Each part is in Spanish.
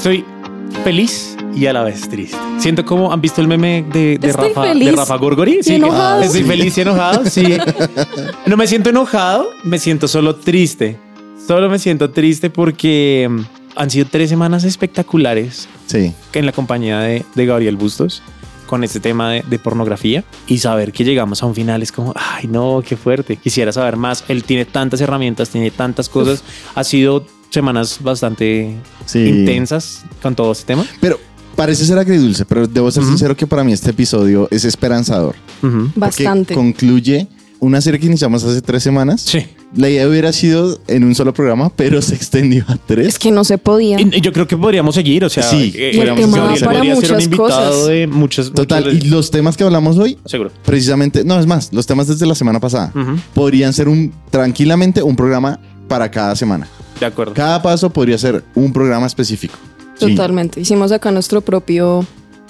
Estoy feliz y a la vez triste. Siento como han visto el meme de, de Rafa, feliz de Rafa Gorgori. y enojado. Estoy feliz y enojado. Sí. No me siento enojado, me siento solo triste. Solo me siento triste porque mm, han sido tres semanas espectaculares Sí. en la compañía de, de Gabriel Bustos con este tema de, de pornografía y saber que llegamos a un final es como, ay no, qué fuerte, quisiera saber más. Él tiene tantas herramientas, tiene tantas cosas. Ha sido semanas bastante Sí. intensas con todo este tema. Pero parece ser agridulce, pero debo ser sincero que para mí este episodio es esperanzador. Bastante. concluye una serie que iniciamos hace tres semanas. Sí. La idea hubiera sido en un solo programa, pero se extendió a tres. Es que no se podía. Y yo creo que podríamos seguir, o sea, Sí, eh, Y el podríamos- tema Gabriel para podría ser un muchas invitado cosas. de muchos. Total, muchos- y los temas que hablamos hoy, seguro. precisamente, no es más, los temas desde la semana pasada, podrían ser un tranquilamente un programa para cada semana. De acuerdo. Cada paso podría ser un programa específico. Sí. Totalmente. Hicimos acá nuestro propio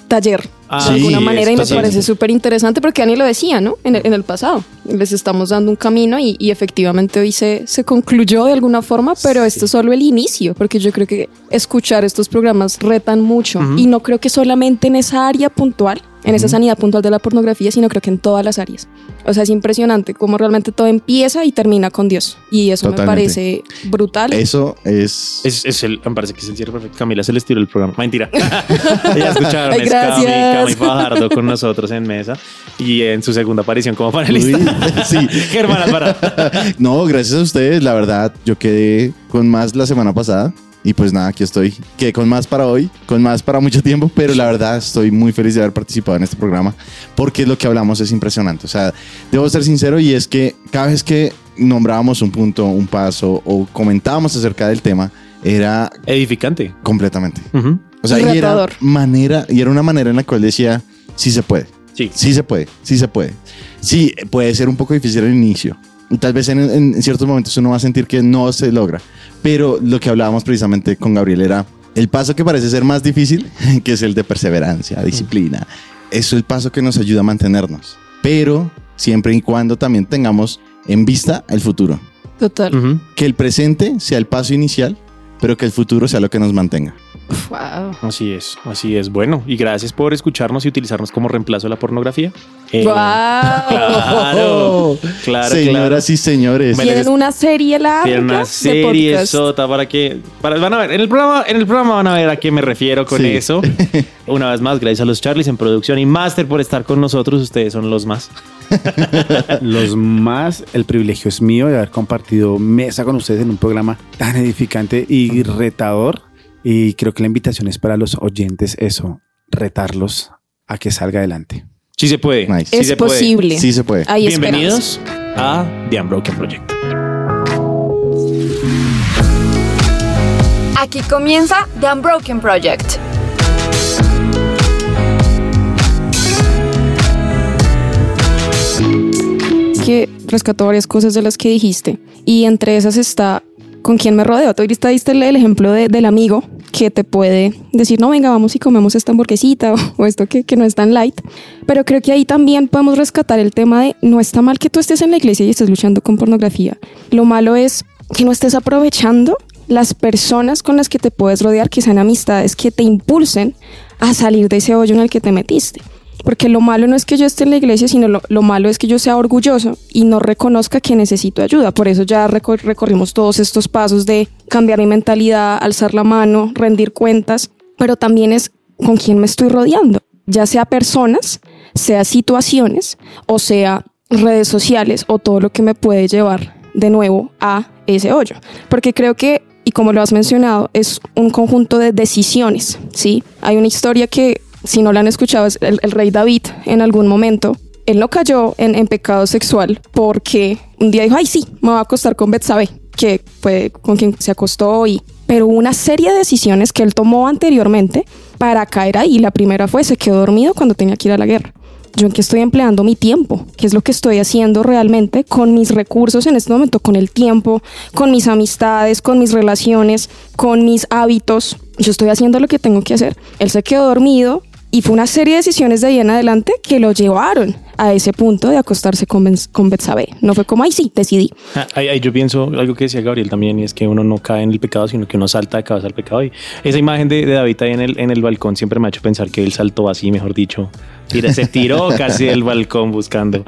taller. Ah, de alguna sí, manera y me parece súper interesante porque Ani lo decía, ¿no? En el, en el pasado. Les estamos dando un camino y, y efectivamente hoy se, se concluyó de alguna forma, pero esto es solo el inicio, porque yo creo que escuchar estos programas retan mucho y no creo que solamente en esa área puntual, en esa sanidad puntual de la pornografía, sino creo que en todas las áreas. O sea, es impresionante cómo realmente todo empieza y termina con Dios. Y eso Totalmente. me parece brutal. Eso es... Es, es el, me parece que es el cierre perfecto. Camila se les tiró el programa. Mentira. ya escucharon. Ay, es Cami, gracias. Cami Fajardo con nosotros en mesa y en su segunda aparición como panelista. Uy, sí. Germán Alvarado. No, gracias a ustedes, la verdad, yo quedé con más la semana pasada. Y pues nada, aquí estoy. Quedé con más para hoy, con más para mucho tiempo, pero la verdad estoy muy feliz de haber participado en este programa porque lo que hablamos es impresionante. O sea, debo ser sincero y es que cada vez que nombrábamos un punto, un paso o comentábamos acerca del tema, era Edificante. completamente. Ujú. O sea, y era manera, y era una manera en la cual decía, sí se puede. Sí. Sí se puede, sí se puede. Sí, puede ser un poco difícil al inicio. Y tal vez en, en ciertos momentos uno va a sentir que no se logra. Pero lo que hablábamos precisamente con Gabriel era el paso que parece ser más difícil, que es el de perseverancia, disciplina. Eso es el paso que nos ayuda a mantenernos. Pero siempre y cuando también tengamos en vista el futuro. Total. Que el presente sea el paso inicial, pero que el futuro sea lo que nos mantenga. Wow. Así es, así es. Bueno, y gracias por escucharnos y utilizarnos como reemplazo de la pornografía. Eh, Claro, claro, Señoras y señores. Tienen una serie larga. Una serie sota para que para, van a ver en el programa en el programa van a ver a qué me refiero con Sí. eso. Una vez más, gracias a los Charlies en producción y Master por estar con nosotros. Ustedes son los más. Los más, el privilegio es mío de haber compartido mesa con ustedes en un programa tan edificante y retador. Y creo que la invitación es para los oyentes eso, retarlos a que salga adelante. Sí se puede. Nice. sí Es se puede. posible. Sí se puede. Esperanza. Bienvenidos a The Unbroken Project. Aquí comienza The Unbroken Project. que rescató varias cosas de las que dijiste. Y entre esas está con quién me rodeo. Tú ahorita diste el ejemplo de- del amigo que te puede decir, no, venga, vamos y comemos esta hamburguesita o, o esto que, que no es tan light. Pero creo que ahí también podemos rescatar el tema de no está mal que tú estés en la iglesia y estés luchando con pornografía. Lo malo es que no estés aprovechando las personas con las que te puedes rodear, que sean amistades que te impulsen a salir de ese hoyo en el que te metiste. Porque lo malo no es que yo esté en la iglesia, sino lo, lo malo es que yo sea orgulloso y no reconozca que necesito ayuda. Por eso ya recor- recorrimos todos estos pasos de cambiar mi mentalidad, alzar la mano, rendir cuentas, pero también es con quién me estoy rodeando, ya sea personas, sea situaciones o sea redes sociales o todo lo que me puede llevar de nuevo a ese hoyo. Porque creo que, y como lo has mencionado, es un conjunto de decisiones, ¿sí? Hay una historia que, si no la han escuchado, es el, rey David en algún momento. Él no cayó en, pecado sexual porque un día dijo, ay sí, me voy a acostar con Betsabé, que fue con quien se acostó y... Pero una serie de decisiones que él tomó anteriormente para caer ahí. La primera fue, se quedó dormido cuando tenía que ir a la guerra yo en qué estoy empleando mi tiempo, qué es lo que estoy haciendo realmente con mis recursos en este momento, con el tiempo, con mis amistades, con mis relaciones, con mis hábitos. Yo estoy haciendo lo que tengo que hacer. Él se quedó dormido Y fue una serie de decisiones de ahí en adelante que lo llevaron a ese punto de acostarse con, con Betsabé. No fue como, ay, sí, decidí. Ah, ahí- ahí yo pienso algo que decía Gabriel también y es que uno no cae en el pecado sino que uno salta de cabeza al pecado y esa imagen de, de David ahí en el, en el balcón siempre me ha hecho pensar que él saltó así mejor dicho tira, se tiró casi del balcón buscando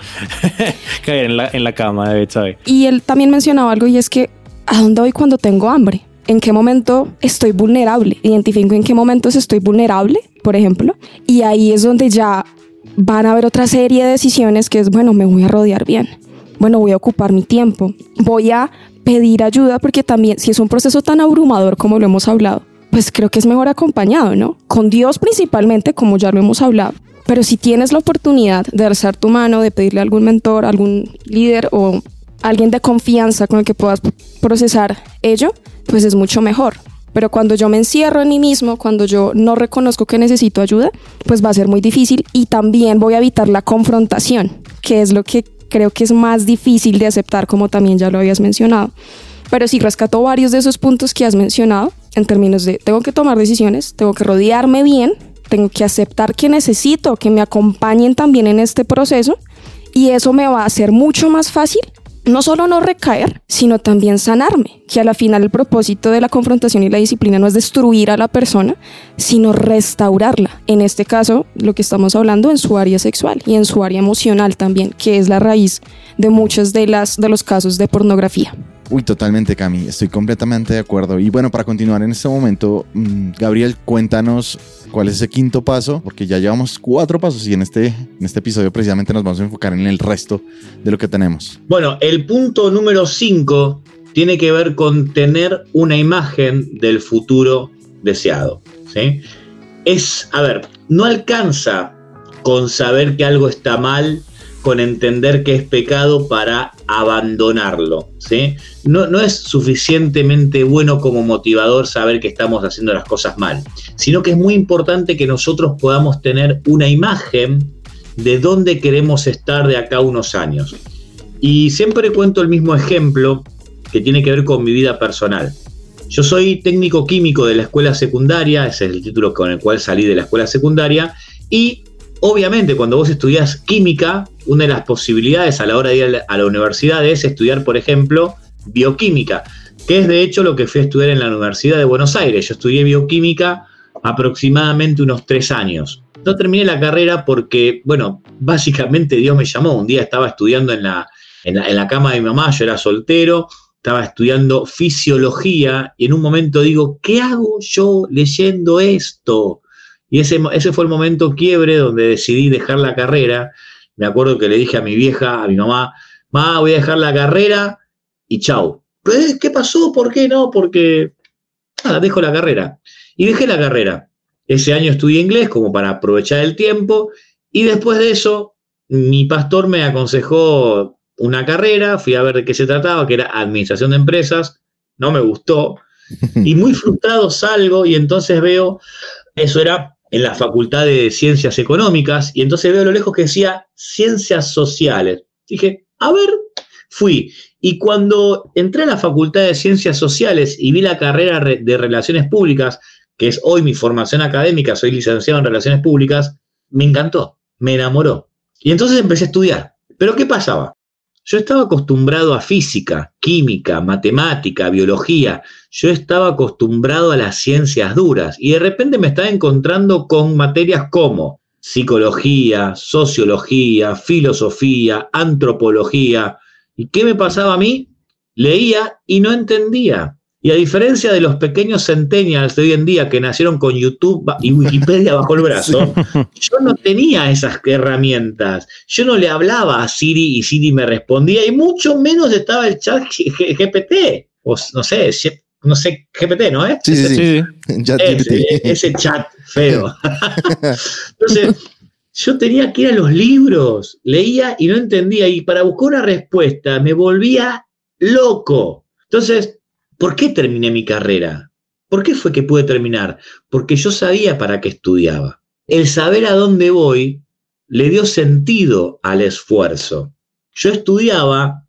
caer en la, en la cama de Betsabe Y él también mencionaba algo y es que, ¿a dónde voy cuando tengo hambre? ¿En qué momento estoy vulnerable? Identifico en qué momentos estoy vulnerable, por ejemplo. Y ahí es donde ya van a haber otra serie de decisiones que es, bueno, me voy a rodear bien. Bueno, voy a ocupar mi tiempo. Voy a pedir ayuda porque también, si es un proceso tan abrumador como lo hemos hablado, pues creo que es mejor acompañado, ¿no? Con Dios principalmente, como ya lo hemos hablado. Pero si tienes la oportunidad de alzar tu mano, de pedirle a algún mentor, algún líder o alguien de confianza con el que puedas procesar ello, pues es mucho mejor. Pero cuando yo me encierro en mí mismo, cuando yo no reconozco que necesito ayuda, pues va a ser muy difícil y también voy a evitar la confrontación, que es lo que creo que es más difícil de aceptar, como también ya lo habías mencionado. Pero sí rescato varios de esos puntos que has mencionado en términos de tengo que tomar decisiones, tengo que rodearme bien, tengo que aceptar que necesito que me acompañen también en este proceso y eso me va a hacer mucho más fácil no solo no recaer, sino también sanarme, que a la final el propósito de la confrontación y la disciplina no es destruir a la persona, sino restaurarla. En este caso, lo que estamos hablando en su área sexual y en su área emocional también, que es la raíz de muchos de, las, de los casos de pornografía. Uy, totalmente, Cami. Estoy completamente de acuerdo. Y bueno, para continuar en este momento, mm, Gabriel, cuéntanos cuál es ese quinto paso, porque ya llevamos cuatro pasos y en este, en este episodio precisamente nos vamos a enfocar en el resto de lo que tenemos. Bueno, el punto número 5 tiene que ver con tener una imagen del futuro deseado. ¿sí? Es, a ver, no alcanza con saber que algo está mal, con entender que es pecado para abandonarlo. ¿sí? No, no es suficientemente bueno como motivador saber que estamos haciendo las cosas mal, sino que es muy importante que nosotros podamos tener una imagen de dónde queremos estar de acá unos años. Y siempre cuento el mismo ejemplo que tiene que ver con mi vida personal. Yo soy técnico químico de la escuela secundaria, ese es el título con el cual salí de la escuela secundaria, y obviamente cuando vos estudias química, una de las posibilidades a la hora de ir a la universidad es estudiar, por ejemplo, bioquímica, que es de hecho lo que fui a estudiar en la Universidad de Buenos Aires. Yo estudié bioquímica aproximadamente unos tres años. No terminé la carrera porque, bueno, básicamente Dios me llamó. Un día estaba estudiando en la, en la, en la cama de mi mamá, yo era soltero, estaba estudiando fisiología y en un momento digo, ¿qué hago yo leyendo esto? Y ese, ese fue el momento quiebre donde decidí dejar la carrera. Me acuerdo que le dije a mi vieja, a mi mamá, mamá, voy a dejar la carrera y chau. "¿Eh? ¿Qué pasó? ¿Por qué no? Porque, nada, dejo la carrera. Y dejé la carrera. Ese año estudié inglés como para aprovechar el tiempo y después de eso mi pastor me aconsejó una carrera, fui a ver de qué se trataba, que era administración de empresas, no me gustó y muy frustrado salgo y entonces veo, eso era en la Facultad de Ciencias Económicas y entonces veo a lo lejos que decía Ciencias Sociales. Dije, a ver, fui. Y cuando entré a la Facultad de Ciencias Sociales y vi la carrera re- de Relaciones Públicas, que es hoy mi formación académica, soy licenciado en Relaciones Públicas, me encantó, me enamoró. Y entonces empecé a estudiar. Pero ¿qué pasaba? Yo estaba acostumbrado a física, química, matemática, biología. Yo estaba acostumbrado a las ciencias duras y de repente me estaba encontrando con materias como psicología, sociología, filosofía, antropología. ¿Y qué me pasaba a mí? Leía y no entendía. Y a diferencia de los pequeños centennials de hoy en día que nacieron con YouTube y Wikipedia bajo el brazo, yo no tenía esas herramientas. Yo no le hablaba a Siri y Siri me respondía, y mucho menos estaba el chat GPT. O no sé, no sé, GPT, ¿no es? Sí, sí, sí. Ese chat feo. Entonces, yo tenía que ir a los libros, leía y no entendía. Y para buscar una respuesta me volvía loco. Entonces, ¿por qué terminé mi carrera? ¿Por qué fue que pude terminar? Porque yo sabía para qué estudiaba. El saber a dónde voy le dio sentido al esfuerzo. Yo estudiaba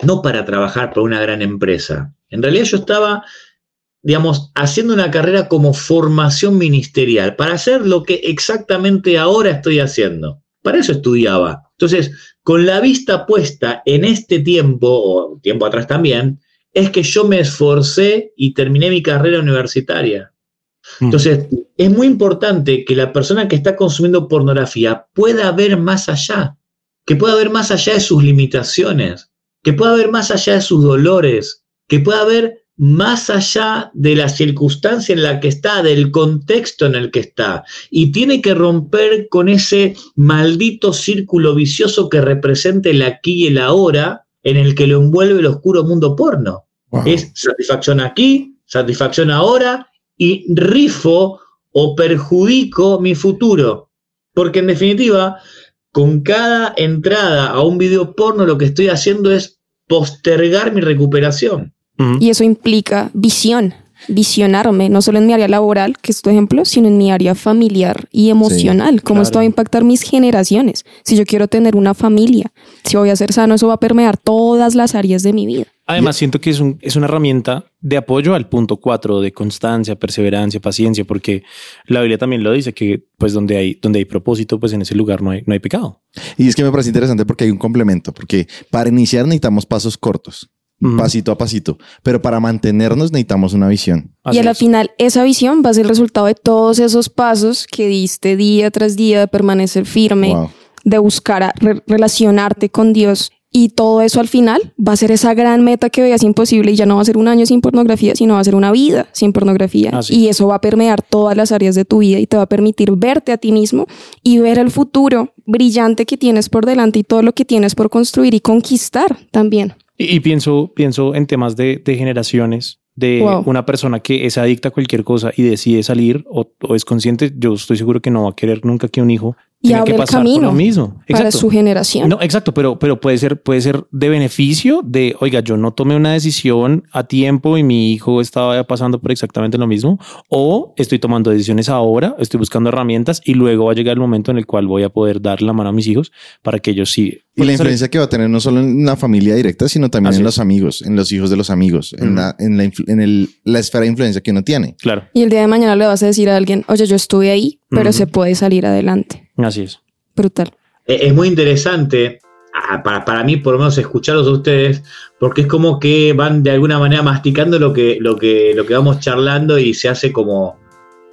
no para trabajar para una gran empresa. En realidad yo estaba digamos, haciendo una carrera como formación ministerial, para hacer lo que exactamente ahora estoy haciendo. Para eso estudiaba. Entonces, con la vista puesta en este tiempo, o tiempo atrás también, es que yo me esforcé y terminé mi carrera universitaria. Mm. Entonces, es muy importante que la persona que está consumiendo pornografía pueda ver más allá, que pueda ver más allá de sus limitaciones, que pueda ver más allá de sus dolores, que pueda ver más allá de la circunstancia en la que está, del contexto en el que está. Y tiene que romper con ese maldito círculo vicioso que representa el aquí y el ahora en el que lo envuelve el oscuro mundo porno. Wow. Es satisfacción aquí, satisfacción ahora y rifo o perjudico mi futuro. Porque en definitiva, con cada entrada a un video porno lo que estoy haciendo es postergar mi recuperación. Ujú. Y eso implica visión, visionarme, no solo en mi área laboral, que es tu ejemplo, sino en mi área familiar y emocional. ¿Cómo esto va a impactar mis generaciones? Si yo quiero tener una familia, si voy a ser sano, eso va a permear todas las áreas de mi vida. Además, siento que es, un- es una herramienta de apoyo al punto 4 de constancia, perseverancia, paciencia, porque la Biblia también lo dice que pues donde hay, donde hay propósito, pues en ese lugar no hay, no hay pecado. Y es que me parece interesante porque hay un complemento, porque para iniciar necesitamos pasos cortos, Pasito a pasito, pero para mantenernos necesitamos una visión. Así y a la es. final, esa visión va a ser el resultado de todos esos pasos que diste día tras día de permanecer firme, Wow. de buscar a re- relacionarte con Dios. Y todo eso al final va a ser esa gran meta que veías imposible y ya no va a ser un año sin pornografía, sino va a ser una vida sin pornografía. Así y es. eso va a permear todas las áreas de tu vida y te va a permitir verte a ti mismo y ver el futuro brillante que tienes por delante y todo lo que tienes por construir y conquistar también. Y, y pienso, pienso en temas de, de generaciones, de Wow. una persona que es adicta a cualquier cosa y decide salir o, o es consciente, yo estoy seguro que no va a querer nunca que un hijo Y abre que el pasar por camino lo mismo. para su generación. No, exacto, pero, pero puede ser, puede ser de beneficio de, oiga, yo no tomé una decisión a tiempo y mi hijo estaba pasando por exactamente lo mismo, o estoy tomando decisiones ahora, estoy buscando herramientas y luego va a llegar el momento en el cual voy a poder dar la mano a mis hijos para que ellos sí. Y la influencia que va a tener no solo en la familia directa, sino también Así en es. los amigos, en los hijos de los amigos, en, la, en, la, en el- la esfera de influencia que uno tiene. Claro, Y el día de mañana le vas a decir a alguien, oye, yo estuve ahí, pero se puede salir adelante. Así es. Brutal. Eh, Es muy interesante, ah, para, para mí por lo menos escucharlos a ustedes, porque es como que van de alguna manera masticando lo que, lo que, lo que vamos charlando y se hace como,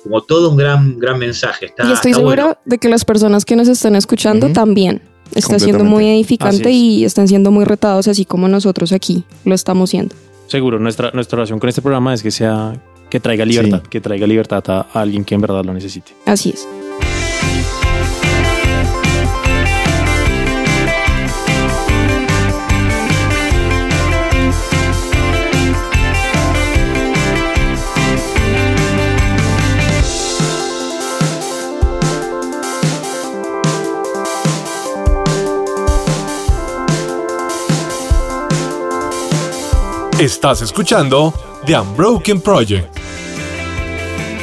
como todo un gran, gran mensaje. Está, y estoy está segura bueno. de que las personas que nos están escuchando Ujú. también está siendo muy edificante es. y están siendo muy retados, así como nosotros aquí lo estamos siendo. Seguro, nuestra, nuestra oración con este programa es que sea, que traiga libertad, que traiga libertad a, a alguien que en verdad lo necesite. Así es. Estás escuchando The Unbroken Project.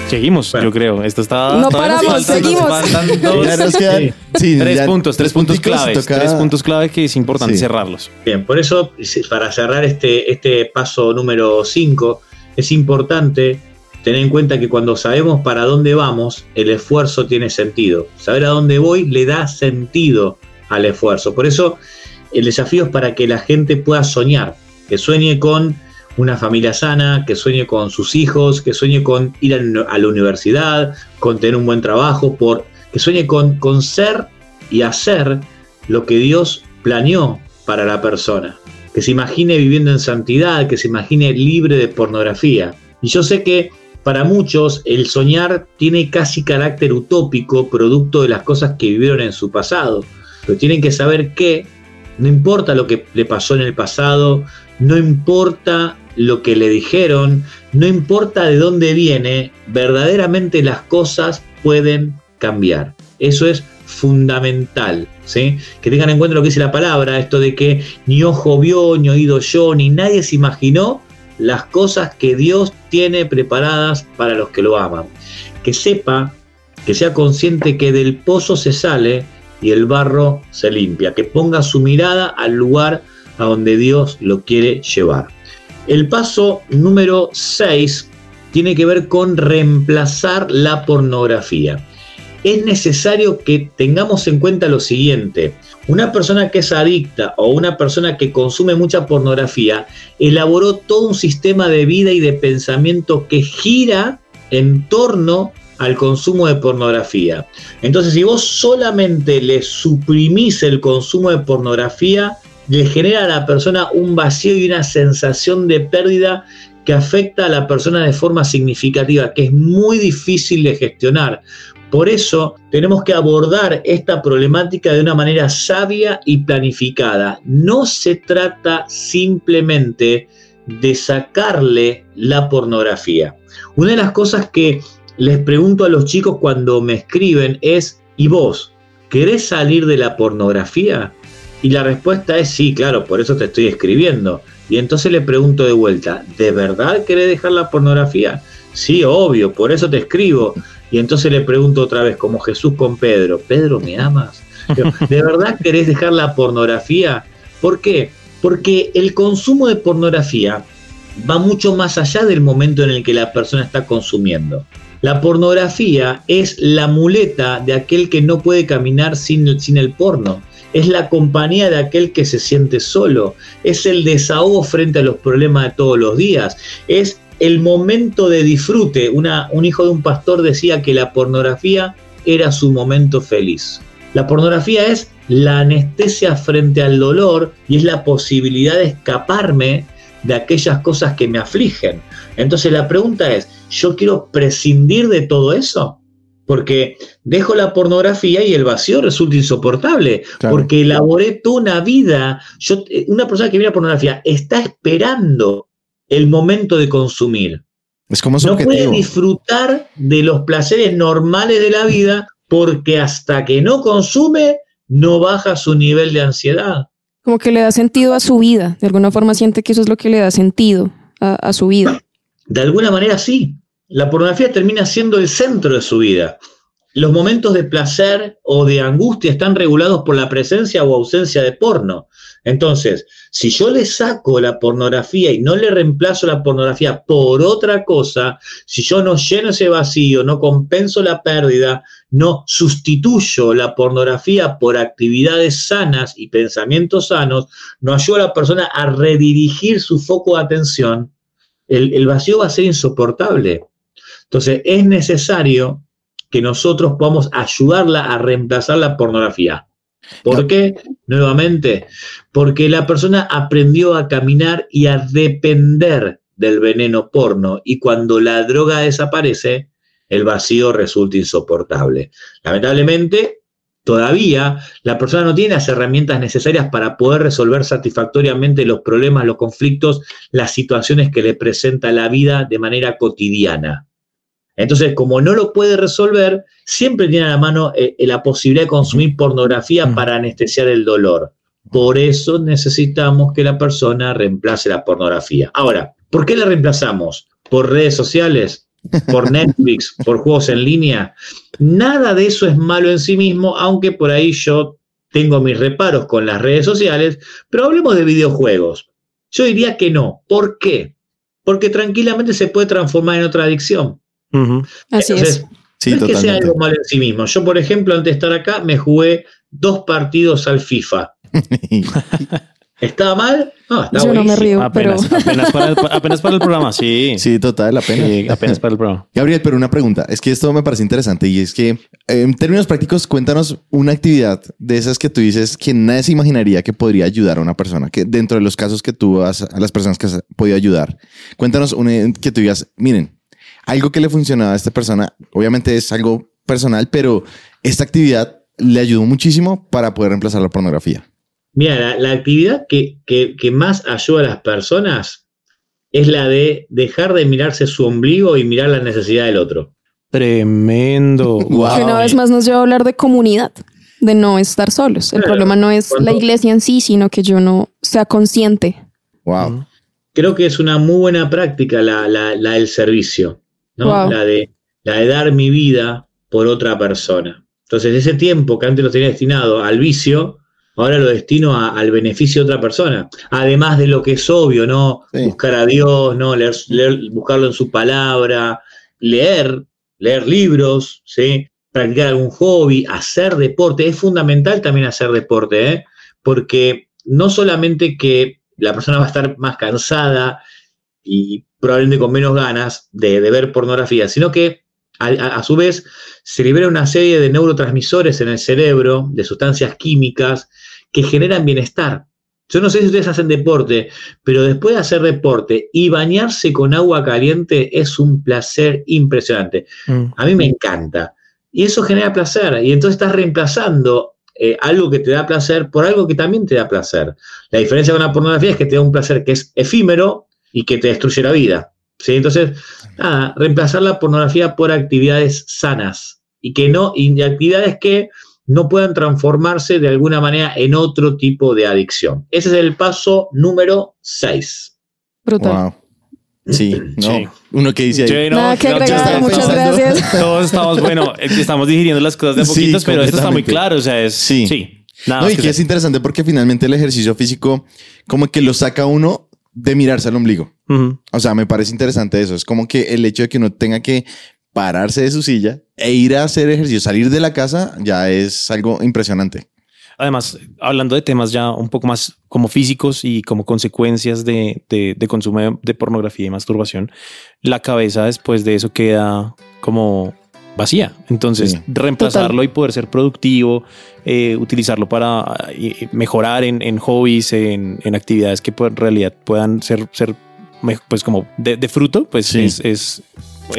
Seguimos, Bueno. yo creo. Esto está. No paramos, seguimos. faltan dos- Ya nos quedan- sí. sí, tres ya- puntos, tres puntos claves. toca- Tres puntos clave que es importante Sí. cerrarlos. Bien, por eso, para cerrar este, este paso número 5, es importante tener en cuenta que cuando sabemos para dónde vamos, el esfuerzo tiene sentido. Saber a dónde voy le da sentido al esfuerzo. Por eso, el desafío es para que la gente pueda soñar, que sueñe con una familia sana, que sueñe con sus hijos, que sueñe con ir a la universidad, con tener un buen trabajo, por, que sueñe con, con ser y hacer lo que Dios planeó para la persona. Que se imagine viviendo en santidad, que se imagine libre de pornografía. Y yo sé que para muchos el soñar tiene casi carácter utópico, producto de las cosas que vivieron en su pasado. Pero tienen que saber que no importa lo que le pasó en el pasado, no importa lo que le dijeron, no importa de dónde viene, verdaderamente las cosas pueden cambiar. Eso es fundamental, ¿sí? Que tengan en cuenta lo que dice la palabra, esto de que ni ojo vio, ni oído yo, ni nadie se imaginó las cosas que Dios tiene preparadas para los que lo aman. Que sepa, que sea consciente que del pozo se sale y el barro se limpia, que ponga su mirada al lugar a donde Dios lo quiere llevar. El paso número 6 tiene que ver con reemplazar la pornografía. Es necesario que tengamos en cuenta lo siguiente. Una persona que es adicta o una persona que consume mucha pornografía elaboró todo un sistema de vida y de pensamiento que gira en torno al consumo de pornografía. Entonces, si vos solamente le suprimís el consumo de pornografía, le genera a la persona un vacío y una sensación de pérdida que afecta a la persona de forma significativa, que es muy difícil de gestionar. Por eso tenemos que abordar esta problemática de una manera sabia y planificada. No se trata simplemente de sacarle la pornografía. Una de las cosas que les pregunto a los chicos cuando me escriben es, ¿y vos? ¿Querés salir de la pornografía? Y la respuesta es sí, claro, por eso te estoy escribiendo. Y entonces le pregunto de vuelta, ¿de verdad querés dejar la pornografía? Sí, obvio, por eso te escribo. Y entonces le pregunto otra vez, como Jesús con Pedro, Pedro, ¿me amas? ¿De verdad querés dejar la pornografía? ¿Por qué? Porque el consumo de pornografía va mucho más allá del momento en el que la persona está consumiendo. La pornografía es la muleta de aquel que no puede caminar sin, sin el porno. Es la compañía de aquel que se siente solo. Es el desahogo frente a los problemas de todos los días. Es el momento de disfrute. Un hijo de un pastor decía que la pornografía era su momento feliz. La pornografía es la anestesia frente al dolor y es la posibilidad de escaparme de aquellas cosas que me afligen. Entonces la pregunta es, ¿yo quiero prescindir de todo eso? Porque dejo la pornografía y el vacío resulta insoportable. Porque elaboré toda una vida. Yo, eh, una persona que mira pornografía está esperando el momento de consumir. Es como no puede disfrutar de los placeres normales de la vida porque hasta que no consume no baja su nivel de ansiedad. Como que le da sentido a su vida. De alguna forma siente que eso es lo que le da sentido a, su vida. De alguna manera sí. La pornografía termina siendo el centro de su vida. Los momentos de placer o de angustia están regulados por la presencia o ausencia de porno. Entonces, si yo le saco la pornografía y no le reemplazo la pornografía por otra cosa, si yo no lleno ese vacío, no compenso la pérdida, no sustituyo la pornografía por actividades sanas y pensamientos sanos, no ayudo a la persona a redirigir su foco de atención, el, vacío va a ser insoportable. Entonces, es necesario que nosotros podamos ayudarla a reemplazar la pornografía. ¿Por qué? Nuevamente, porque la persona aprendió a caminar y a depender del veneno porno y cuando la droga desaparece, el vacío resulta insoportable. Lamentablemente, todavía la persona no tiene las herramientas necesarias para poder resolver satisfactoriamente los problemas, los conflictos, las situaciones que le presenta la vida de manera cotidiana. Entonces, como no lo puede resolver, siempre tiene a la mano eh, eh, la posibilidad de consumir pornografía para anestesiar el dolor. Por eso necesitamos que la persona reemplace la pornografía. Ahora, ¿por qué la reemplazamos? ¿Por redes sociales? ¿Por Netflix? ¿Por juegos en línea? Nada de eso es malo en sí mismo, aunque por ahí yo tengo mis reparos con las redes sociales, pero hablemos de videojuegos. Yo diría que no. ¿Por qué? Porque tranquilamente se puede transformar en otra adicción. Así es. Sí, no es que sea algo malo en sí mismo. Yo, por ejemplo, antes de estar acá, me jugué dos partidos al FIFA. ¿Estaba mal? No, estaba Yo no me río, apenas, pero... apenas, para el, apenas, para el, programa, sí. Sí, total, la pena. apenas para el programa. Gabriel, pero una pregunta. Es que esto me parece interesante y es que, en términos prácticos, cuéntanos una actividad de esas que tú dices que nadie se imaginaría que podría ayudar a una persona, que dentro de los casos que tú vas a las personas que has podido ayudar, cuéntanos una que tú digas, miren, algo que le funcionaba a esta persona, obviamente es algo personal, pero esta actividad le ayudó muchísimo para poder reemplazar la pornografía. Mira, la, actividad que, más ayuda a las personas es la de dejar de mirarse su ombligo y mirar la necesidad del otro. Tremendo. Que una vez más nos lleva a hablar de comunidad, de no estar solos. El problema no es la iglesia en sí, sino que yo no sea consciente. Wow. Creo que es una muy buena práctica la, la del servicio. La, de, la de dar mi vida por otra persona. Entonces, ese tiempo que antes lo tenía destinado al vicio, ahora lo destino a- al beneficio de otra persona. Además de lo que es obvio, ¿no? Sí. Buscar a Dios, ¿no? Leer, leer- buscarlo en su palabra, leer, leer libros, ¿sí? Practicar algún hobby, hacer deporte. Es fundamental también hacer deporte, ¿eh? Porque no solamente que la persona va a estar más cansada y probablemente con menos ganas de, de ver pornografía, sino que a, a- a su vez se libera una serie de neurotransmisores en el cerebro, de sustancias químicas que generan bienestar. Yo no sé si ustedes hacen deporte, pero después de hacer deporte y bañarse con agua caliente es un placer impresionante. Mm. A mí me encanta. Y eso genera placer. Y entonces estás reemplazando eh, algo que te da placer por algo que también te da placer. La diferencia con la pornografía es que te da un placer que es efímero y que te destruye la vida. ¿sí? Entonces, nada, reemplazar la pornografía por actividades sanas y que no, y actividades que no puedan transformarse de alguna manera en otro tipo de adicción. Ese es el paso número 6. Brutal. Wow. Sí, no. Sí. Uno que dice ahí. Sí, no, Nada que agregar, muchas pensando. gracias. Todos estamos, bueno, eh, estamos digiriendo las cosas de a Sí, poquitos, pero esto está muy claro. O sea, es. Sí. Sí. Nada No, y que que es interesante porque finalmente el ejercicio físico como que lo saca uno de mirarse al ombligo. Ujú. O sea, me parece interesante eso. Es como que el hecho de que uno tenga que pararse de su silla e ir a hacer ejercicio, salir de la casa, ya es algo impresionante. Además, hablando de temas ya un poco más como físicos y como consecuencias de, de- de consumo de, pornografía y masturbación, la cabeza después de eso queda como vacía. Entonces, Sí. reemplazarlo y poder ser productivo, eh, utilizarlo para eh, mejorar en, en hobbies, en, en actividades que en realidad puedan ser, ser pues como de, de fruto, pues Sí. es, es- es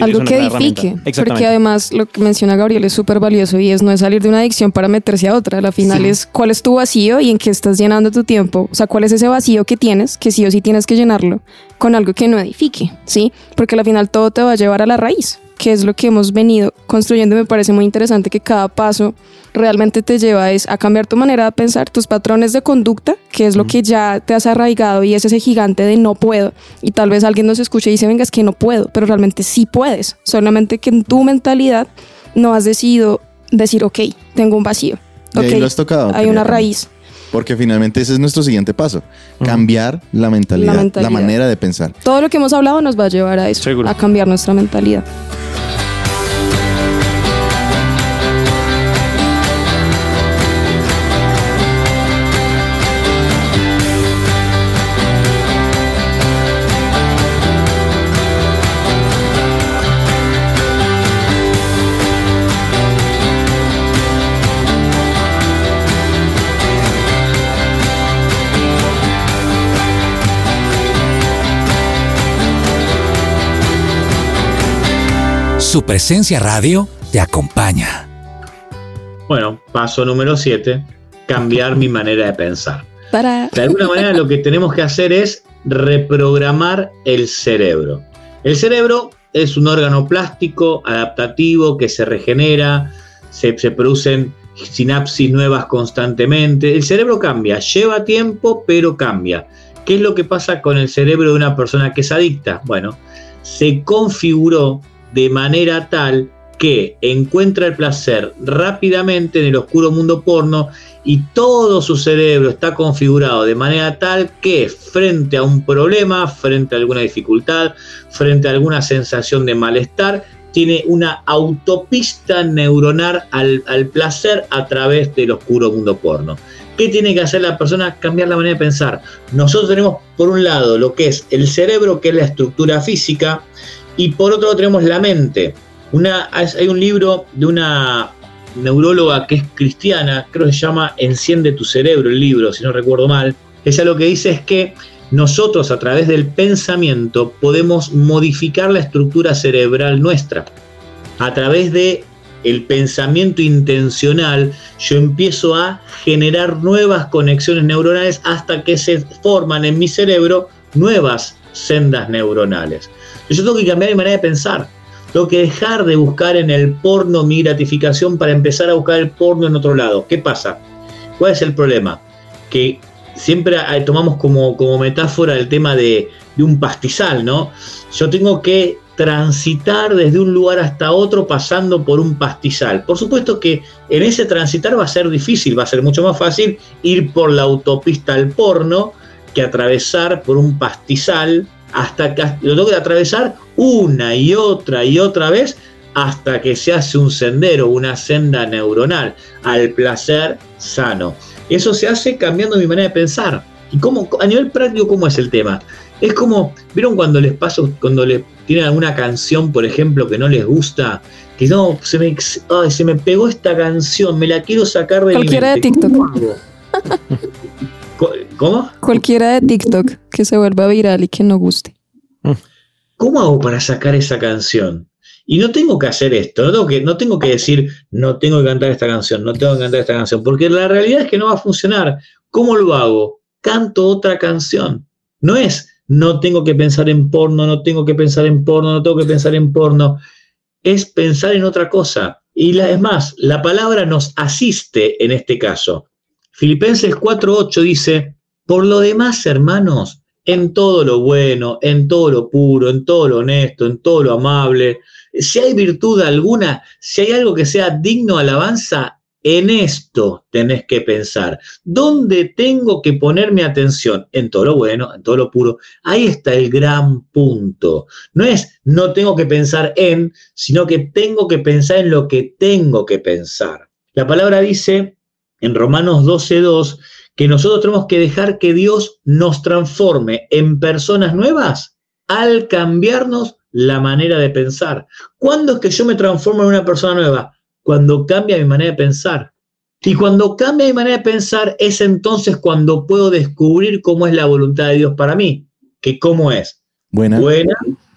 Algo una que edifique. Porque además lo que menciona Gabriel es súper valioso y es no es salir de una adicción para meterse a otra. La final Sí. es cuál es tu vacío y en qué estás llenando tu tiempo. O sea, cuál es ese vacío que tienes, que sí o sí tienes que llenarlo con algo que no edifique, ¿sí? Porque al final todo te va a llevar a la raíz, que es lo que hemos venido construyendo. y Me parece muy interesante que cada paso realmente te lleva es a cambiar tu manera de pensar, tus patrones de conducta, que es lo que ya te has arraigado y es ese gigante de no puedo. Y tal vez alguien nos escuche y dice, venga, es que no puedo, pero realmente sí puedes. Solamente que en tu mentalidad no has decidido decir, ok, tengo un vacío. Y ahí Ok, lo has tocado. hay una raíz. Porque finalmente ese es nuestro siguiente paso. Cambiar la mentalidad, La manera de pensar. Todo lo que hemos hablado nos va a llevar a eso, Seguro. a cambiar nuestra mentalidad. Su presencia radio te acompaña. Bueno, paso número 7, cambiar mi manera de pensar. Para... De alguna manera lo que tenemos que hacer es reprogramar el cerebro. El cerebro es un órgano plástico, adaptativo, que se regenera, se, se producen sinapsis nuevas constantemente. El cerebro cambia, lleva tiempo, pero cambia. ¿Qué es lo que pasa con el cerebro de una persona que es adicta? Bueno, se configuró de manera tal que encuentra el placer rápidamente en el oscuro mundo porno y todo su cerebro está configurado de manera tal que frente a un problema, frente a alguna dificultad, frente a alguna sensación de malestar, tiene una autopista neuronal al, al placer a través del oscuro mundo porno. ¿Qué tiene que hacer la persona? Cambiar la manera de pensar. Nosotros tenemos por un lado lo que es el cerebro, que es la estructura física, y por otro lado tenemos la mente. Una, hay un libro de una neuróloga que es cristiana, creo que se llama Enciende tu cerebro, el libro, si no recuerdo mal. Ella lo que dice es que nosotros a través del pensamiento podemos modificar la estructura cerebral nuestra. A través de pensamiento intencional, yo empiezo a generar nuevas conexiones neuronales hasta que se forman en mi cerebro nuevas sendas neuronales. Yo tengo que cambiar mi manera de pensar. Tengo que dejar de buscar en el porno mi gratificación para empezar a buscar el porno en otro lado. ¿Qué pasa? ¿Cuál es el problema? Que siempre tomamos como, como metáfora el tema de, de un pastizal, ¿no? Yo tengo que transitar desde un lugar hasta otro pasando por un pastizal. Por supuesto que en ese transitar va a ser difícil, va a ser mucho más fácil ir por la autopista al porno que atravesar por un pastizal hasta que lo tengo que atravesar una y otra y otra vez hasta que se hace un sendero, una senda neuronal al placer sano. Eso se hace cambiando mi manera de pensar. ¿Y cómo, a nivel práctico, cómo es el tema? Es como, ¿vieron cuando les pasa, cuando le tienen alguna canción, por ejemplo, que no les gusta? Que no, se me, ay, se me pegó esta canción, me la quiero sacar de Cualquiera mi de mente. TikTok. ¿Cómo. Cualquiera de TikTok que se vuelva viral y que no guste. ¿Cómo hago para sacar esa canción? Y no tengo que hacer esto, no tengo que, no tengo que decir, no tengo que cantar esta canción, no tengo que cantar esta canción, porque la realidad es que no va a funcionar. ¿Cómo lo hago? Canto otra canción. No es, no tengo que pensar en porno, no tengo que pensar en porno, no tengo que pensar en porno. Es pensar en otra cosa. Y la, es más, la palabra nos asiste en este caso. Filipenses 4.8 dice, por lo demás, hermanos, en todo lo bueno, en todo lo puro, en todo lo honesto, en todo lo amable, si hay virtud alguna, si hay algo que sea digno de alabanza, en esto tenés que pensar. ¿Dónde tengo que poner mi atención? En todo lo bueno, en todo lo puro. Ahí está el gran punto. No es no tengo que pensar en, sino que tengo que pensar en lo que tengo que pensar. La palabra dice en Romanos 12.2 que nosotros tenemos que dejar que Dios nos transforme en personas nuevas al cambiarnos la manera de pensar. ¿Cuándo es que yo me transformo en una persona nueva? Cuando cambia mi manera de pensar. Y cuando cambia mi manera de pensar es entonces cuando puedo descubrir cómo es la voluntad de Dios para mí. Que cómo es. Buena. Buena,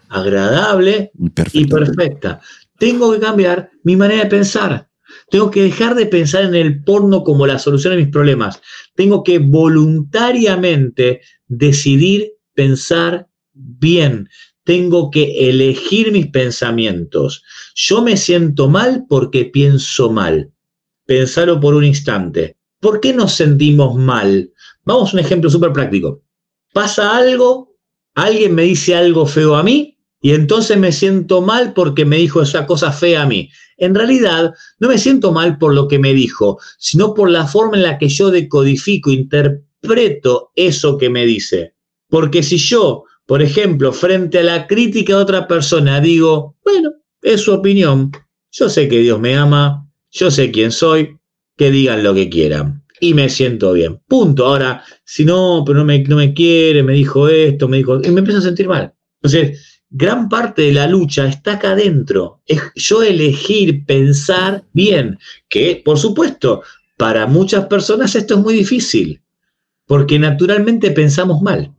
agradable y perfecta. Tengo que cambiar mi manera de pensar. Tengo que dejar de pensar en el porno como la solución a mis problemas. Tengo que voluntariamente decidir pensar bien. Tengo que elegir mis pensamientos. Yo me siento mal porque pienso mal. Pensarlo por un instante. ¿Por qué nos sentimos mal? Vamos a un ejemplo súper práctico. Pasa algo, alguien me dice algo feo a mí y entonces me siento mal porque me dijo esa cosa fea a mí. En realidad, no me siento mal por lo que me dijo, sino por la forma en la que yo decodifico, interpreto eso que me dice. Porque si yo, por ejemplo, frente a la crítica de otra persona, digo, bueno, es su opinión, yo sé que Dios me ama, yo sé quién soy, que digan lo que quieran. Y me siento bien. Punto. Ahora, si no, pero no me, no me quiere, me dijo esto, me dijo. Y me empiezo a sentir mal. Entonces, gran parte de la lucha está acá adentro. Es yo elegir pensar bien. Que, por supuesto, para muchas personas esto es muy difícil. Porque naturalmente pensamos mal.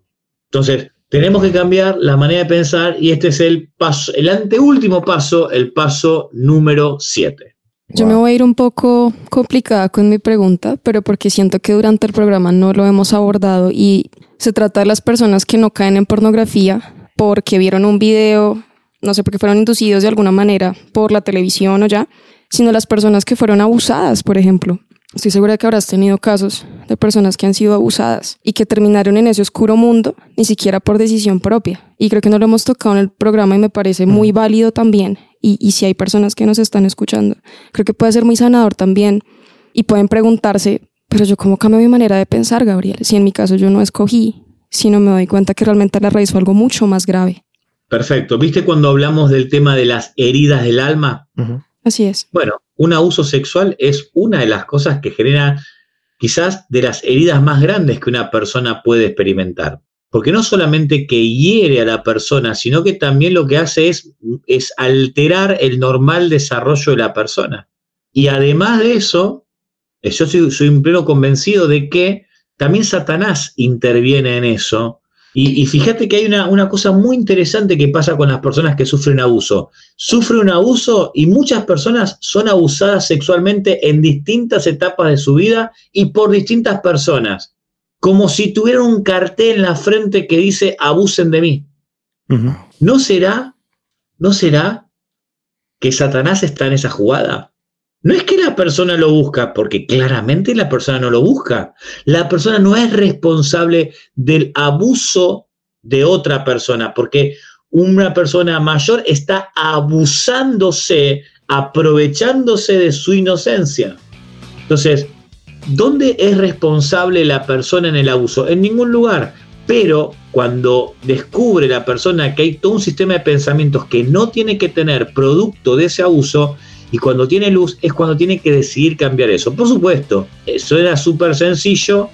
Entonces, tenemos que cambiar la manera de pensar y este es el paso, el anteúltimo paso, el paso número 7. Yo me voy a ir un poco complicada con mi pregunta, pero porque siento que durante el programa no lo hemos abordado y se trata de las personas que no caen en pornografía porque vieron un video, no sé, porque fueron inducidos de alguna manera por la televisión o ya, sino las personas que fueron abusadas, por ejemplo. Estoy segura que habrás tenido casos de personas que han sido abusadas y que terminaron en ese oscuro mundo, ni siquiera por decisión propia. Y creo que no lo hemos tocado en el programa y me parece muy válido también. Y, y si hay personas que nos están escuchando, creo que puede ser muy sanador también. Y pueden preguntarse, pero yo cómo cambio mi manera de pensar, Gabriel, si en mi caso yo no escogí, sino me doy cuenta que realmente la raíz fue algo mucho más grave. Perfecto. ¿Viste cuando hablamos del tema de las heridas del alma? Así es. Bueno, un abuso sexual es una de las cosas que genera quizás de las heridas más grandes que una persona puede experimentar. Porque no solamente que hiere a la persona, sino que también lo que hace es, es alterar el normal desarrollo de la persona. Y además de eso, eh, yo soy, soy un pleno convencido de que también Satanás interviene en eso. Y, y fíjate que hay una, una cosa muy interesante que pasa con las personas que sufren abuso. Sufren un abuso y muchas personas son abusadas sexualmente en distintas etapas de su vida y por distintas personas. Como si tuvieran un cartel en la frente que dice abusen de mí. ¿No será, no será que Satanás está en esa jugada? No es que la persona lo busca, porque claramente la persona no lo busca. La persona no es responsable del abuso de otra persona, porque una persona mayor está abusándose, aprovechándose de su inocencia. Entonces, ¿dónde es responsable la persona en el abuso? En ningún lugar. Pero cuando descubre la persona que hay todo un sistema de pensamientos que no tiene que tener producto de ese abuso, y cuando tiene luz es cuando tiene que decidir cambiar eso. Por supuesto, eso era súper sencillo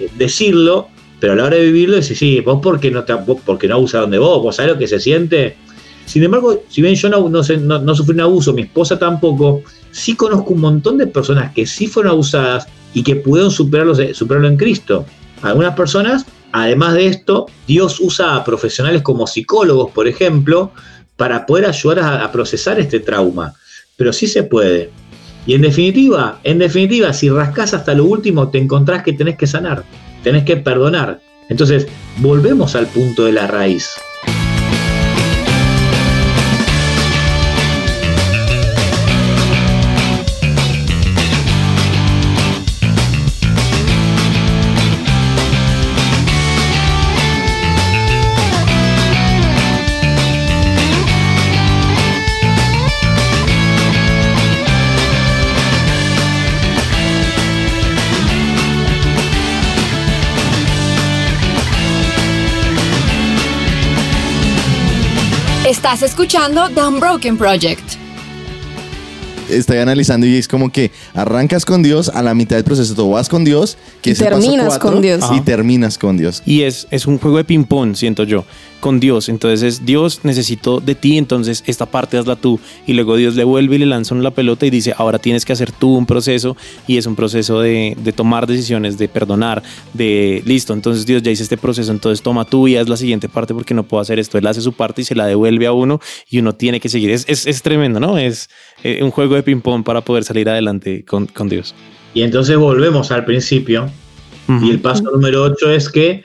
eh, decirlo, pero a la hora de vivirlo, dice, sí, vos porque no, no abusaron de vos, vos sabés lo que se siente. Sin embargo, si bien yo no, no, no- sufrí un abuso, mi esposa tampoco, sí conozco un montón de personas que sí fueron abusadas y que pudieron superarlo, en Cristo. Algunas personas, además de esto, Dios usa a profesionales como psicólogos, por ejemplo, para poder ayudar a procesar este trauma. Pero sí se puede. Y en definitiva, en definitiva, si rascas hasta lo último, te encontrás que tenés que sanar, tenés que perdonar. Entonces, volvemos al punto de la raíz. Estás escuchando The Unbroken Project. Estoy analizando y es como que arrancas con Dios, a la mitad del proceso tú vas con Dios, que Y es el paso terminas cuatro, con Dios. Y Ajá. terminas con Dios. Y es, es un juego de ping-pong, siento yo, con Dios. Entonces es Dios, necesito de ti, entonces esta parte hazla tú. Y luego Dios le vuelve y le lanza la pelota y dice, ahora tienes que hacer tú un proceso. Y es un proceso de, de tomar decisiones, de perdonar, de listo. Entonces Dios ya hizo este proceso, entonces toma tú y haz la siguiente parte porque no puedo hacer esto. Él hace su parte y se la devuelve a uno y uno tiene que seguir. Es, es, es tremendo, ¿no? Es eh, un juego de ping-pong para poder salir adelante con, con Dios. Y entonces volvemos al principio. Y el paso número 8 es que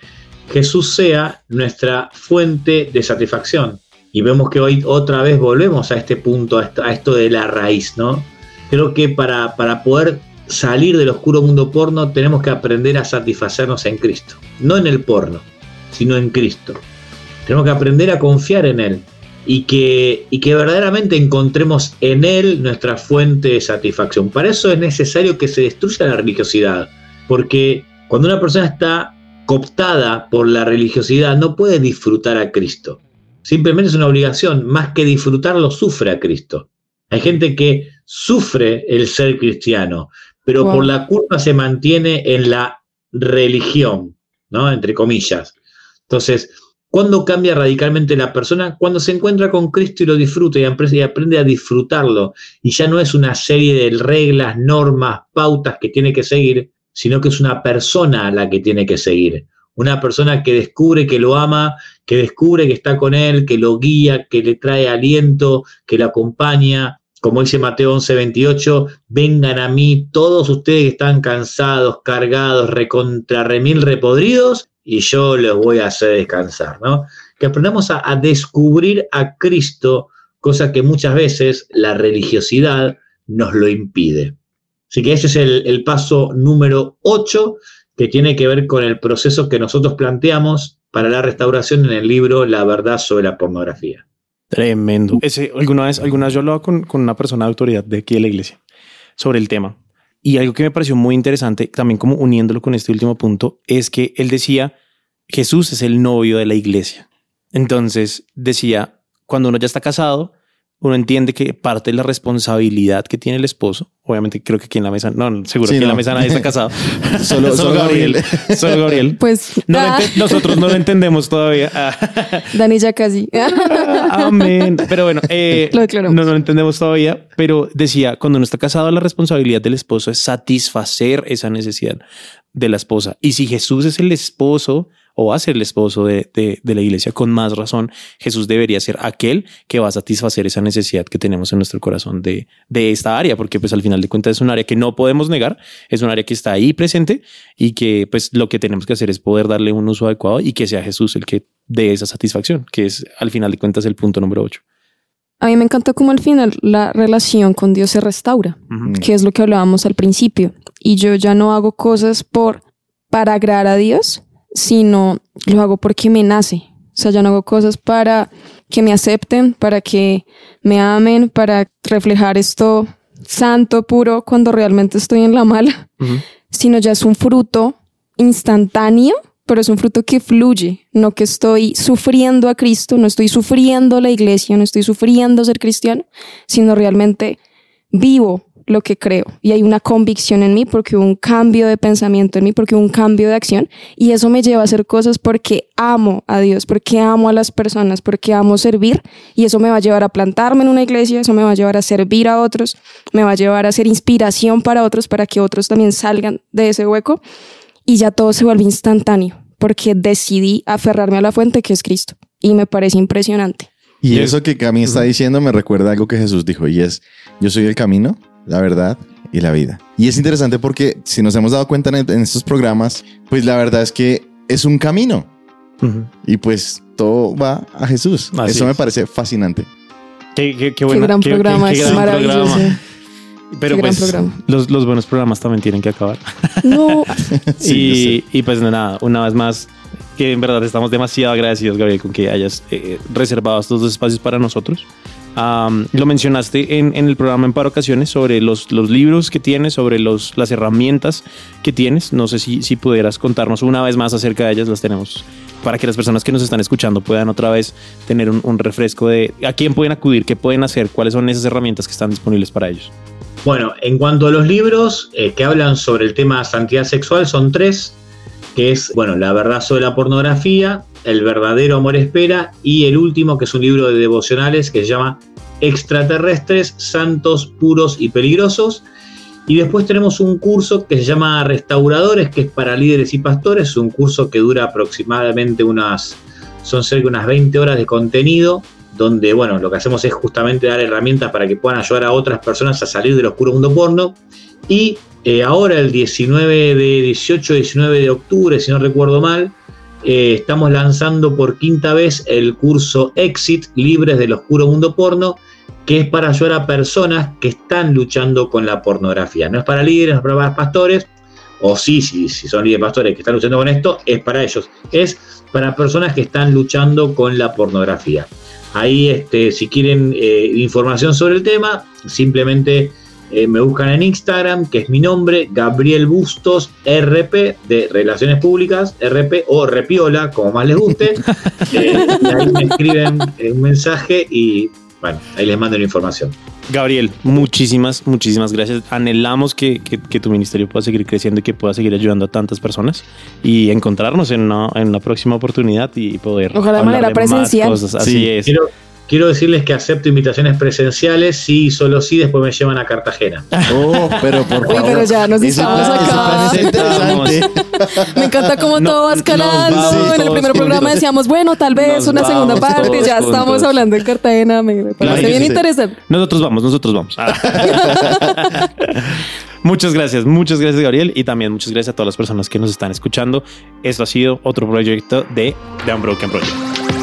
Jesús sea nuestra fuente de satisfacción. Y vemos que hoy otra vez volvemos a este punto, a esto, a esto de la raíz, ¿no? Creo que para, para poder salir del oscuro mundo porno tenemos que aprender a satisfacernos en Cristo. No en el porno, sino en Cristo. Tenemos que aprender a confiar en Él y que, y que verdaderamente encontremos en Él nuestra fuente de satisfacción. Para eso es necesario que se destruya la religiosidad, porque cuando una persona está cooptada por la religiosidad no puede disfrutar a Cristo. Simplemente es una obligación, más que disfrutarlo, sufre a Cristo. Hay gente que sufre el ser cristiano, pero Wow. por la culpa se mantiene en la religión, ¿no? Entre comillas. Entonces, ¿cuándo cambia radicalmente la persona? Cuando se encuentra con Cristo y lo disfruta y apre- y aprende a disfrutarlo. Y ya no es una serie de reglas, normas, pautas que tiene que seguir, sino que es una persona a la que tiene que seguir. Una persona que descubre que lo ama, que descubre que está con él, que lo guía, que le trae aliento, que lo acompaña. Como dice Mateo 11:28, vengan a mí todos ustedes que están cansados, cargados, recontra remil repodridos, y yo los voy a hacer descansar, ¿no? Que aprendamos a, descubrir a Cristo, cosa que muchas veces la religiosidad nos lo impide. Así que ese es el, el paso número 8 que tiene que ver con el proceso que nosotros planteamos para la restauración en el libro La verdad sobre la pornografía. Tremendo. Ese, alguna vez, alguna vez yo hablaba con, con una persona de autoridad de aquí de la iglesia sobre el tema. Y algo que me pareció muy interesante, también como uniéndolo con este último punto, es que él decía, Jesús es el novio de la iglesia. Entonces decía, cuando uno ya está casado, uno entiende que parte de la responsabilidad que tiene el esposo, obviamente creo que aquí en la mesa, no, no, seguro Sí, que en la no. mesa nadie está casado. Solo- solo Gabriel. Solo Gabriel. Pues No ah, ente- nosotros no lo entendemos todavía. Dani ya casi. Amén. Pero bueno, eh, Lo no, no lo entendemos todavía, pero decía, cuando uno está casado, la responsabilidad del esposo es satisfacer esa necesidad de la esposa. Y si Jesús es el esposo o va a ser el esposo de, de- de la iglesia, con más razón, Jesús debería ser aquel que va a satisfacer esa necesidad que tenemos en nuestro corazón de, de esta área, porque pues al final de cuentas es un área que no podemos negar, es un área que está ahí presente y que pues lo que tenemos que hacer es poder darle un uso adecuado y que sea Jesús el que dé esa satisfacción, que es al final de cuentas el punto número 8. A mí me encanta cómo al final la relación con Dios se restaura, que es lo que hablábamos al principio. Y yo ya no hago cosas por para agradar a Dios, sino lo hago porque me nace. O sea, ya no hago cosas para que me acepten, para que me amen, para reflejar esto santo, puro, cuando realmente estoy en la mala, sino ya es un fruto instantáneo, pero es un fruto que fluye, no que estoy sufriendo a Cristo, no estoy sufriendo la iglesia, no estoy sufriendo ser cristiano, sino realmente vivo lo que creo. Y hay una convicción en mí porque hubo un cambio de pensamiento en mí, porque hubo un cambio de acción. Y eso me lleva a hacer cosas porque amo a Dios, porque amo a las personas, porque amo servir. Y eso me va a llevar a plantarme en una iglesia, eso me va a llevar a servir a otros, me va a llevar a ser inspiración para otros, para que otros también salgan de ese hueco. Y ya todo se vuelve instantáneo porque decidí aferrarme a la fuente que es Cristo. Y me parece impresionante. Y eso que Cami está diciendo me recuerda algo que Jesús dijo y es, yo soy el camino, la verdad y la vida. Y es interesante porque si nos hemos dado cuenta en, en estos programas, pues la verdad es que es un camino. Y pues todo va a Jesús. Así Eso me es. parece fascinante. Qué, qué, qué, Qué buena- gran qué- programa, qué- qué es gran maravilloso. programa. Pero Qué gran pues programa. los, los buenos programas también tienen que acabar. No, Sí, y, y pues nada, una vez más, que en verdad estamos demasiado agradecidos, Gabriel, con que hayas eh, reservado estos dos espacios para nosotros. Lo mencionaste en, el programa en par ocasiones sobre los, libros que tienes, sobre las herramientas que tienes. No sé si, si pudieras contarnos una vez más acerca de ellas, las tenemos para que las personas que nos están escuchando puedan otra vez tener un, refresco de a quién pueden acudir, qué pueden hacer, cuáles son esas herramientas que están disponibles para ellos. Bueno, en cuanto a los libros eh, que hablan sobre el tema santidad sexual, son tres, que es, bueno, La verdad sobre la pornografía, El verdadero amor espera y el último, que es un libro de devocionales que se llama Extraterrestres, Santos, Puros y Peligrosos. Y después tenemos un curso que se llama Restauradores, que es para líderes y pastores, es un curso que dura aproximadamente unas, son cerca de unas 20 horas de contenido, donde, bueno, lo que hacemos es justamente dar herramientas para que puedan ayudar a otras personas a salir del oscuro mundo porno. Y eh, ahora, el 19 de 18, 19 de octubre, si no recuerdo mal, eh, estamos lanzando por quinta vez el curso Exit Libres del Oscuro Mundo Porno, que es para ayudar a personas que están luchando con la pornografía. No es para líderes, no es para pastores, o sí, sí, si son líderes pastores que están luchando con esto, es para ellos. Es para personas que están luchando con la pornografía. Ahí, este, si quieren eh, información sobre el tema, simplemente eh, me buscan en Instagram, que es mi nombre, Gabriel Bustos RP de Relaciones Públicas, RP o Repiola, como más les guste. Eh, y ahí me escriben un mensaje y bueno, ahí les mando la información. Gabriel, muchísimas, muchísimas gracias. Anhelamos que, que- que tu ministerio pueda seguir creciendo y que pueda seguir ayudando a tantas personas y encontrarnos en una, en una próxima oportunidad y poder. Ojalá de manera más presencial. cosas. Así Sí. es. Quiero, quiero decirles que acepto invitaciones presenciales, sí, solo sí, después me llevan a Cartagena. Oh, pero por Uy, favor. pero ya nos estamos acá. me encanta cómo No, todo va escalando. en el primer programa juntos. decíamos, bueno, tal vez Nos una segunda parte. Ya estamos hablando en Cartagena. Me, me parece Claro, bien sí. interesante. Nosotros vamos, nosotros vamos. Ah. muchas gracias, muchas gracias Gabriel y también muchas gracias a todas las personas que nos están escuchando. Esto ha sido otro proyecto de The Unbroken Project.